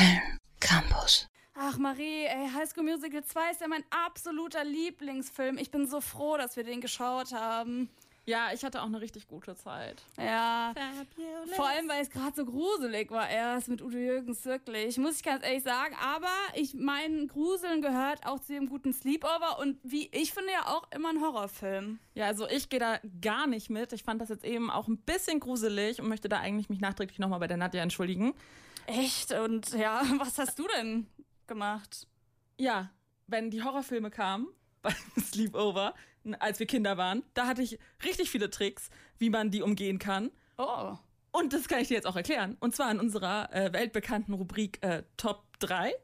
Köln Campus. Ach Marie, ey, High School Musical 2 ist ja mein absoluter Lieblingsfilm. Ich bin so froh, dass wir den geschaut haben. Ja, ich hatte auch eine richtig gute Zeit. Ja. Vor allem, weil es gerade so gruselig war erst mit Udo Jürgens, wirklich. Muss ich ganz ehrlich sagen. Aber ich meine, Gruseln gehört auch zu dem guten Sleepover und wie ich finde ja auch immer ein Horrorfilm. Ja, also ich gehe da gar nicht mit. Ich fand das jetzt eben auch ein bisschen gruselig und möchte da eigentlich mich nachträglich nochmal bei der Nadja entschuldigen. Echt? Und ja, was hast du denn gemacht? Ja, wenn die Horrorfilme kamen beim Sleepover, als wir Kinder waren, da hatte ich richtig viele Tricks, wie man die umgehen kann. Oh. Und das kann ich dir jetzt auch erklären. Und zwar in unserer äh, weltbekannten Rubrik äh, Top 3.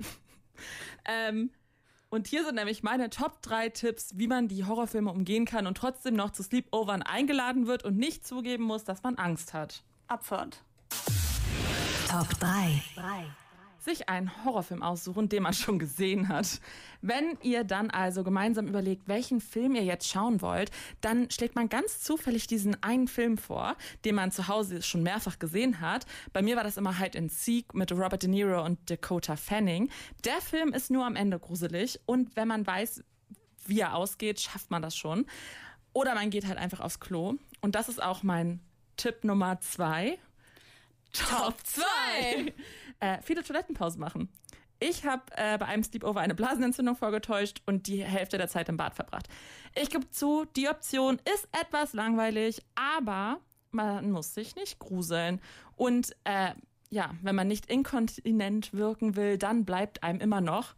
ähm, und hier sind nämlich meine Top 3 Tipps, wie man die Horrorfilme umgehen kann und trotzdem noch zu Sleepovern eingeladen wird und nicht zugeben muss, dass man Angst hat. Abfahrt. Top 3. sich einen Horrorfilm aussuchen, den man schon gesehen hat. Wenn ihr dann also gemeinsam überlegt, welchen Film ihr jetzt schauen wollt, dann schlägt man ganz zufällig diesen einen Film vor, den man zu Hause schon mehrfach gesehen hat. Bei mir war das immer Hide and Seek mit Robert De Niro und Dakota Fanning. Der Film ist nur am Ende gruselig und wenn man weiß, wie er ausgeht, schafft man das schon. Oder man geht halt einfach aufs Klo. Und das ist auch mein Tipp Nummer zwei. Top 2! äh, viele Toilettenpausen machen. Ich habe äh, bei einem Sleepover eine Blasenentzündung vorgetäuscht und die Hälfte der Zeit im Bad verbracht. Ich gebe zu, die Option ist etwas langweilig, aber man muss sich nicht gruseln. Und äh, ja, wenn man nicht inkontinent wirken will, dann bleibt einem immer noch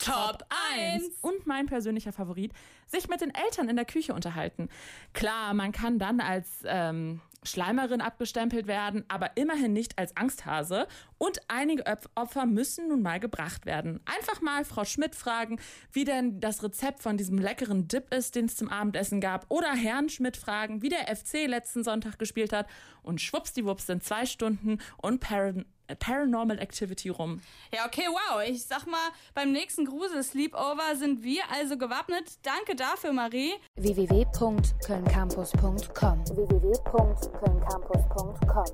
Top 1! und mein persönlicher Favorit, sich mit den Eltern in der Küche unterhalten. Klar, man kann dann als ähm, Schleimerin abgestempelt werden, aber immerhin nicht als Angsthase. Und einige Opfer müssen nun mal gebracht werden. Einfach mal Frau Schmidt fragen, wie denn das Rezept von diesem leckeren Dip ist, den es zum Abendessen gab. Oder Herrn Schmidt fragen, wie der FC letzten Sonntag gespielt hat. Und schwuppsdiwupps sind zwei Stunden und Paran Paranormal Activity rum. Ja, okay, wow. Ich sag mal, beim nächsten Grusel-Sleepover sind wir also gewappnet. Danke dafür, Marie. www.kölncampus.com www.kölncampus.com